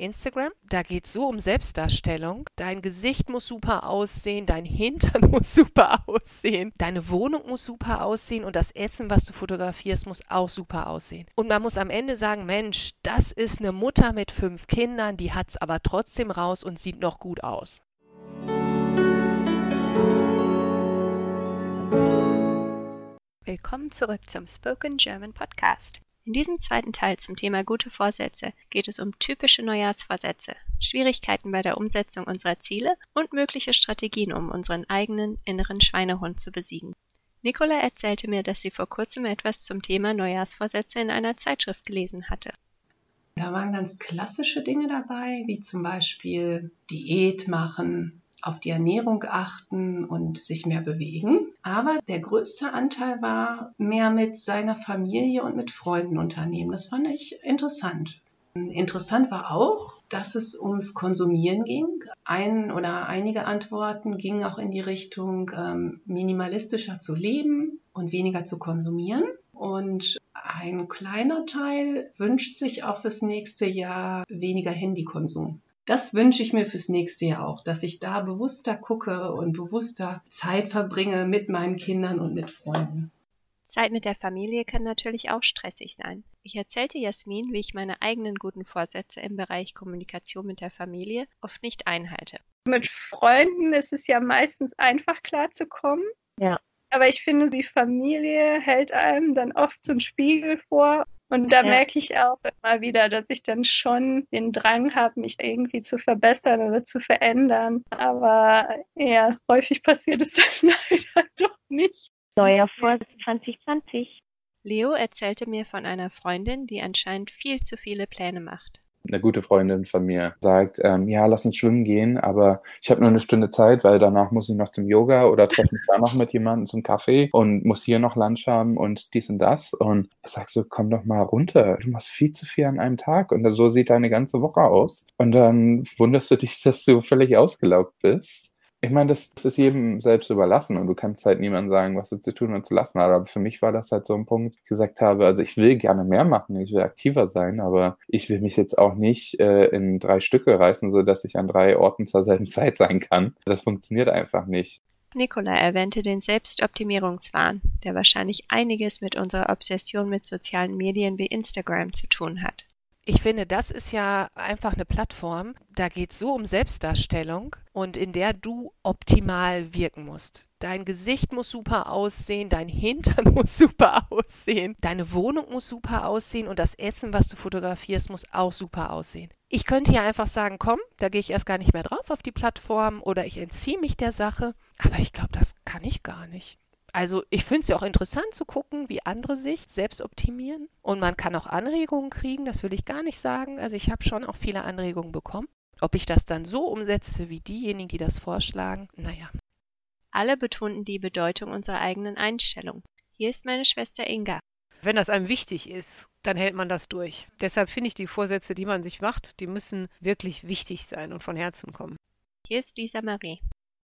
Instagram. Da geht es so um Selbstdarstellung. Dein Gesicht muss super aussehen, dein Hintern muss super aussehen, deine Wohnung muss super aussehen und das Essen, was du fotografierst, muss auch super aussehen. Und man muss am Ende sagen, Mensch, das ist eine Mutter mit fünf Kindern, die hat es aber trotzdem raus und sieht noch gut aus. Willkommen zurück zum Spoken German Podcast. In diesem zweiten Teil zum Thema gute Vorsätze geht es um typische Neujahrsvorsätze, Schwierigkeiten bei der Umsetzung unserer Ziele und mögliche Strategien, um unseren eigenen inneren Schweinehund zu besiegen. Nicola erzählte mir, dass sie vor kurzem etwas zum Thema Neujahrsvorsätze in einer Zeitschrift gelesen hatte. Da waren ganz klassische Dinge dabei, wie zum Beispiel Diät machen, auf die Ernährung achten und sich mehr bewegen. Aber der größte Anteil war mehr mit seiner Familie und mit Freunden unternehmen. Das fand ich interessant. Interessant war auch, dass es ums Konsumieren ging. Ein oder einige Antworten gingen auch in die Richtung, ähm, minimalistischer zu leben und weniger zu konsumieren. Und ein kleiner Teil wünscht sich auch fürs nächste Jahr weniger Handykonsum das wünsche ich mir fürs nächste Jahr auch, dass ich da bewusster gucke und bewusster Zeit verbringe mit meinen Kindern und mit Freunden. Zeit mit der Familie kann natürlich auch stressig sein. Ich erzählte Jasmin, wie ich meine eigenen guten Vorsätze im Bereich Kommunikation mit der Familie oft nicht einhalte. Mit Freunden ist es ja meistens einfach klarzukommen. Ja. Aber ich finde, die Familie hält einem dann oft so einen Spiegel vor und da ja. merke ich auch immer wieder, dass ich dann schon den Drang habe, mich irgendwie zu verbessern oder zu verändern. Aber ja, häufig passiert es dann leider doch nicht. Neuer Vorsatz 2020. Leo erzählte mir von einer Freundin, die anscheinend viel zu viele Pläne macht eine gute Freundin von mir sagt, ähm, ja, lass uns schwimmen gehen, aber ich habe nur eine Stunde Zeit, weil danach muss ich noch zum Yoga oder treffe mich da noch mit jemandem zum Kaffee und muss hier noch Lunch haben und dies und das. Und ich sag so, komm doch mal runter. Du machst viel zu viel an einem Tag und so sieht deine ganze Woche aus. Und dann wunderst du dich, dass du völlig ausgelaugt bist. Ich meine, das, das, ist jedem selbst überlassen und du kannst halt niemandem sagen, was er zu tun und zu lassen hat. Aber für mich war das halt so ein Punkt, ich gesagt habe, also ich will gerne mehr machen, ich will aktiver sein, aber ich will mich jetzt auch nicht äh, in drei Stücke reißen, sodass ich an drei Orten zur selben Zeit sein kann. Das funktioniert einfach nicht. Nicola erwähnte den Selbstoptimierungswahn, der wahrscheinlich einiges mit unserer Obsession mit sozialen Medien wie Instagram zu tun hat. Ich finde, das ist ja einfach eine Plattform, da geht es so um Selbstdarstellung und in der du optimal wirken musst. Dein Gesicht muss super aussehen, dein Hintern muss super aussehen, deine Wohnung muss super aussehen und das Essen, was du fotografierst, muss auch super aussehen. Ich könnte ja einfach sagen, komm, da gehe ich erst gar nicht mehr drauf auf die Plattform oder ich entziehe mich der Sache, aber ich glaube, das kann ich gar nicht. Also ich finde es ja auch interessant zu gucken, wie andere sich selbst optimieren. Und man kann auch Anregungen kriegen, das will ich gar nicht sagen. Also ich habe schon auch viele Anregungen bekommen. Ob ich das dann so umsetze wie diejenigen, die das vorschlagen, naja. Alle betonten die Bedeutung unserer eigenen Einstellung. Hier ist meine Schwester Inga. Wenn das einem wichtig ist, dann hält man das durch. Deshalb finde ich die Vorsätze, die man sich macht, die müssen wirklich wichtig sein und von Herzen kommen. Hier ist Lisa Marie.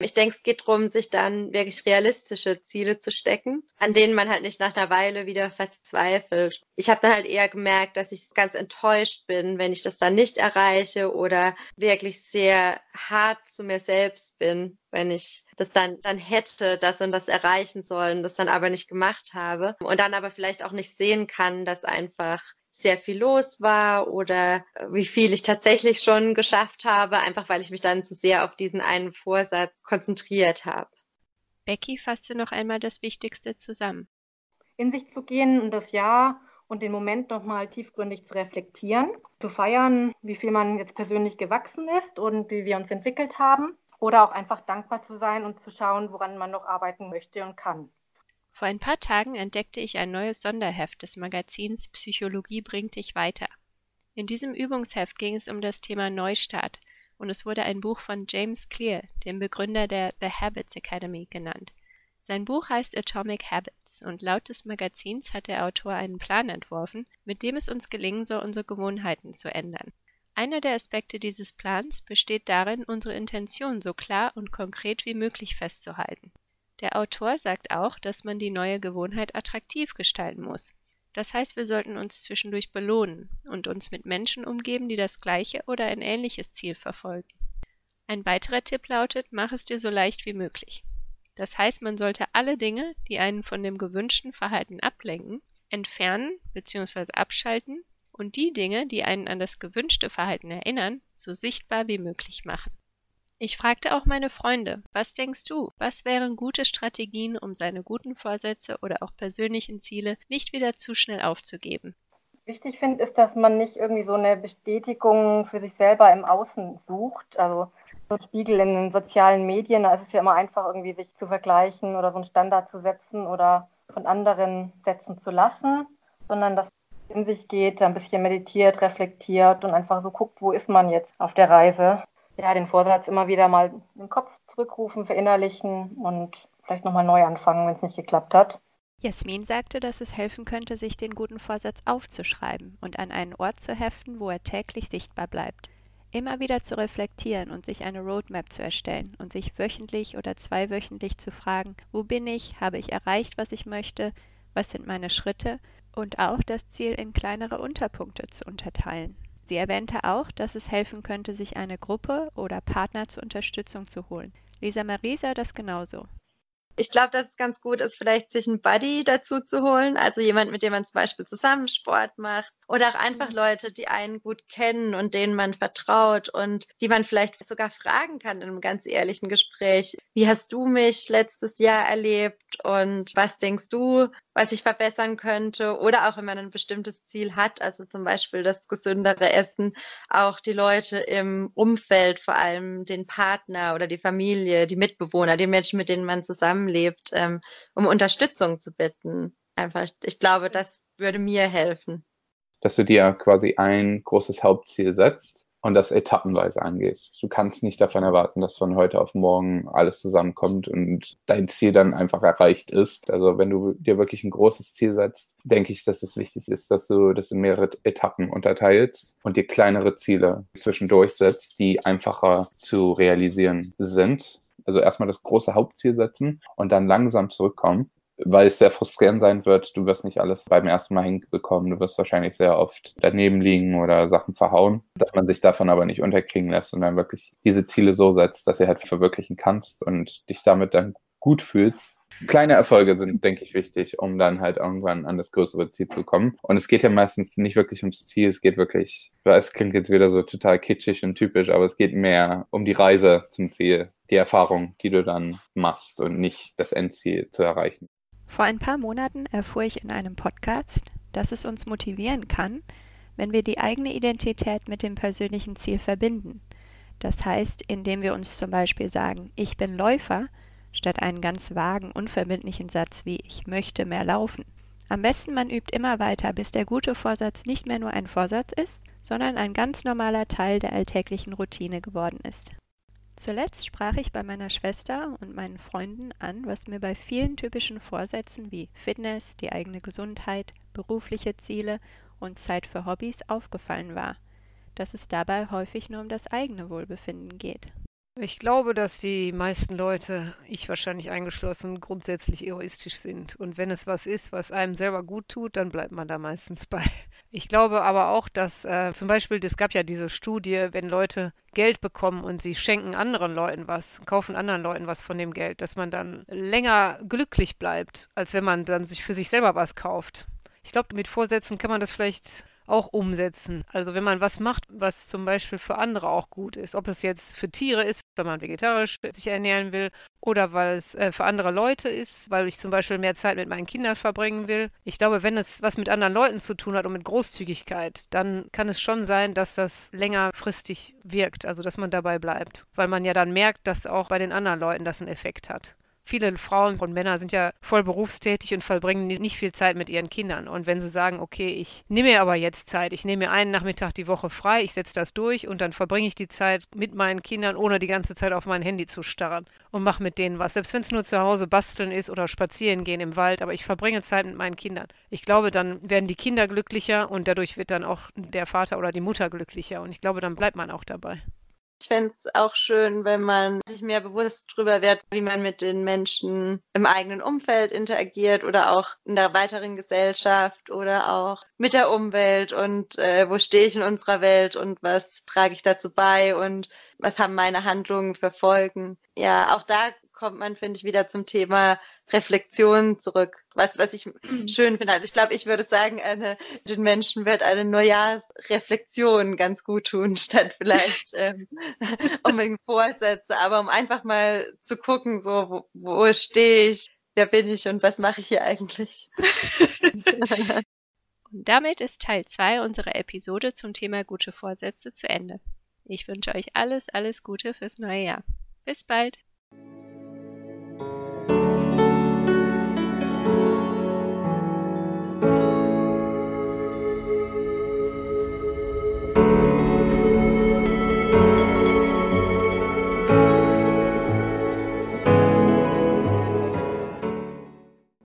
Ich denke, es geht darum, sich dann wirklich realistische Ziele zu stecken, an denen man halt nicht nach einer Weile wieder verzweifelt. Ich habe dann halt eher gemerkt, dass ich ganz enttäuscht bin, wenn ich das dann nicht erreiche oder wirklich sehr hart zu mir selbst bin, wenn ich das dann, dann hätte, das und das erreichen sollen, das dann aber nicht gemacht habe und dann aber vielleicht auch nicht sehen kann, dass einfach sehr viel los war oder äh, wie viel ich tatsächlich schon geschafft habe, einfach weil ich mich dann zu sehr auf diesen einen Vorsatz konzentriert habe. Becky fasste noch einmal das Wichtigste zusammen. In sich zu gehen und das Jahr und den Moment nochmal tiefgründig zu reflektieren, zu feiern, wie viel man jetzt persönlich gewachsen ist und wie wir uns entwickelt haben oder auch einfach dankbar zu sein und zu schauen, woran man noch arbeiten möchte und kann. Vor ein paar Tagen entdeckte ich ein neues Sonderheft des Magazins Psychologie bringt dich weiter. In diesem Übungsheft ging es um das Thema Neustart und es wurde ein Buch von James Clear, dem Begründer der The Habits Academy, genannt. Sein Buch heißt Atomic Habits und laut des Magazins hat der Autor einen Plan entworfen, mit dem es uns gelingen soll, unsere Gewohnheiten zu ändern. Einer der Aspekte dieses Plans besteht darin, unsere Intention so klar und konkret wie möglich festzuhalten. Der Autor sagt auch, dass man die neue Gewohnheit attraktiv gestalten muss. Das heißt, wir sollten uns zwischendurch belohnen und uns mit Menschen umgeben, die das gleiche oder ein ähnliches Ziel verfolgen. Ein weiterer Tipp lautet, mach es dir so leicht wie möglich. Das heißt, man sollte alle Dinge, die einen von dem gewünschten Verhalten ablenken, entfernen bzw. abschalten und die Dinge, die einen an das gewünschte Verhalten erinnern, so sichtbar wie möglich machen. Ich fragte auch meine Freunde, was denkst du, was wären gute Strategien, um seine guten Vorsätze oder auch persönlichen Ziele nicht wieder zu schnell aufzugeben? Wichtig finde, ist, dass man nicht irgendwie so eine Bestätigung für sich selber im Außen sucht. Also so ein Spiegel in den sozialen Medien, da ist es ja immer einfach, irgendwie sich zu vergleichen oder so einen Standard zu setzen oder von anderen setzen zu lassen, sondern dass man in sich geht, ein bisschen meditiert, reflektiert und einfach so guckt, wo ist man jetzt auf der Reise ja, den Vorsatz immer wieder mal den Kopf zurückrufen, verinnerlichen und vielleicht nochmal neu anfangen, wenn es nicht geklappt hat. Jasmin sagte, dass es helfen könnte, sich den guten Vorsatz aufzuschreiben und an einen Ort zu heften, wo er täglich sichtbar bleibt. Immer wieder zu reflektieren und sich eine Roadmap zu erstellen und sich wöchentlich oder zweiwöchentlich zu fragen, wo bin ich, habe ich erreicht, was ich möchte, was sind meine Schritte und auch das Ziel in kleinere Unterpunkte zu unterteilen. Sie erwähnte auch, dass es helfen könnte, sich eine Gruppe oder Partner zur Unterstützung zu holen. Lisa Marie sah das genauso. Ich glaube, dass es ganz gut ist, vielleicht sich einen Buddy dazu zu holen, also jemand, mit dem man zum Beispiel zusammen Sport macht oder auch einfach mhm. Leute, die einen gut kennen und denen man vertraut und die man vielleicht sogar fragen kann in einem ganz ehrlichen Gespräch. Wie hast du mich letztes Jahr erlebt und was denkst du, was ich verbessern könnte? Oder auch wenn man ein bestimmtes Ziel hat, also zum Beispiel das gesündere Essen, auch die Leute im Umfeld, vor allem den Partner oder die Familie, die Mitbewohner, die Menschen, mit denen man zusammenlebt, ähm, um Unterstützung zu bitten. Einfach, ich glaube, das würde mir helfen. Dass du dir quasi ein großes Hauptziel setzt und das etappenweise angehst. Du kannst nicht davon erwarten, dass von heute auf morgen alles zusammenkommt und dein Ziel dann einfach erreicht ist. Also wenn du dir wirklich ein großes Ziel setzt, denke ich, dass es wichtig ist, dass du das in mehrere Etappen unterteilst und dir kleinere Ziele zwischendurch setzt, die einfacher zu realisieren sind. Also erstmal das große Hauptziel setzen und dann langsam zurückkommen weil es sehr frustrierend sein wird. Du wirst nicht alles beim ersten Mal hinbekommen. Du wirst wahrscheinlich sehr oft daneben liegen oder Sachen verhauen, dass man sich davon aber nicht unterkriegen lässt und dann wirklich diese Ziele so setzt, dass du halt verwirklichen kannst und dich damit dann gut fühlst. Kleine Erfolge sind, denke ich, wichtig, um dann halt irgendwann an das größere Ziel zu kommen. Und es geht ja meistens nicht wirklich ums Ziel, es geht wirklich, es klingt jetzt wieder so total kitschig und typisch, aber es geht mehr um die Reise zum Ziel, die Erfahrung, die du dann machst und nicht das Endziel zu erreichen. Vor ein paar Monaten erfuhr ich in einem Podcast, dass es uns motivieren kann, wenn wir die eigene Identität mit dem persönlichen Ziel verbinden. Das heißt, indem wir uns zum Beispiel sagen, ich bin Läufer, statt einen ganz vagen, unverbindlichen Satz wie ich möchte mehr laufen. Am besten man übt immer weiter, bis der gute Vorsatz nicht mehr nur ein Vorsatz ist, sondern ein ganz normaler Teil der alltäglichen Routine geworden ist. Zuletzt sprach ich bei meiner Schwester und meinen Freunden an, was mir bei vielen typischen Vorsätzen wie Fitness, die eigene Gesundheit, berufliche Ziele und Zeit für Hobbys aufgefallen war, dass es dabei häufig nur um das eigene Wohlbefinden geht. Ich glaube, dass die meisten Leute, ich wahrscheinlich eingeschlossen, grundsätzlich egoistisch sind. Und wenn es was ist, was einem selber gut tut, dann bleibt man da meistens bei. Ich glaube aber auch, dass äh, zum Beispiel, es gab ja diese Studie, wenn Leute Geld bekommen und sie schenken anderen Leuten was, kaufen anderen Leuten was von dem Geld, dass man dann länger glücklich bleibt, als wenn man dann sich für sich selber was kauft. Ich glaube, mit Vorsätzen kann man das vielleicht auch umsetzen. Also wenn man was macht, was zum Beispiel für andere auch gut ist, ob es jetzt für Tiere ist, wenn man vegetarisch sich ernähren will, oder weil es äh, für andere Leute ist, weil ich zum Beispiel mehr Zeit mit meinen Kindern verbringen will. Ich glaube, wenn es was mit anderen Leuten zu tun hat und mit Großzügigkeit, dann kann es schon sein, dass das längerfristig wirkt, also dass man dabei bleibt, weil man ja dann merkt, dass auch bei den anderen Leuten das einen Effekt hat viele Frauen und Männer sind ja voll berufstätig und verbringen nicht viel Zeit mit ihren Kindern. Und wenn sie sagen, okay, ich nehme mir aber jetzt Zeit, ich nehme mir einen Nachmittag die Woche frei, ich setze das durch und dann verbringe ich die Zeit mit meinen Kindern, ohne die ganze Zeit auf mein Handy zu starren und mache mit denen was. Selbst wenn es nur zu Hause basteln ist oder spazieren gehen im Wald, aber ich verbringe Zeit mit meinen Kindern. Ich glaube, dann werden die Kinder glücklicher und dadurch wird dann auch der Vater oder die Mutter glücklicher. Und ich glaube, dann bleibt man auch dabei. Ich fände es auch schön, wenn man sich mehr bewusst darüber wird, wie man mit den Menschen im eigenen Umfeld interagiert oder auch in der weiteren Gesellschaft oder auch mit der Umwelt und äh, wo stehe ich in unserer Welt und was trage ich dazu bei und was haben meine Handlungen für Folgen. Ja, auch da kommt man, finde ich, wieder zum Thema Reflexion zurück. Was, was ich mhm. schön finde. Also ich glaube, ich würde sagen, eine, den Menschen wird eine Neujahrsreflexion ganz gut tun, statt vielleicht ähm, unbedingt Vorsätze, aber um einfach mal zu gucken, so, wo, wo stehe ich, wer bin ich und was mache ich hier eigentlich? und damit ist Teil 2 unserer Episode zum Thema gute Vorsätze zu Ende. Ich wünsche euch alles, alles Gute fürs neue Jahr. Bis bald!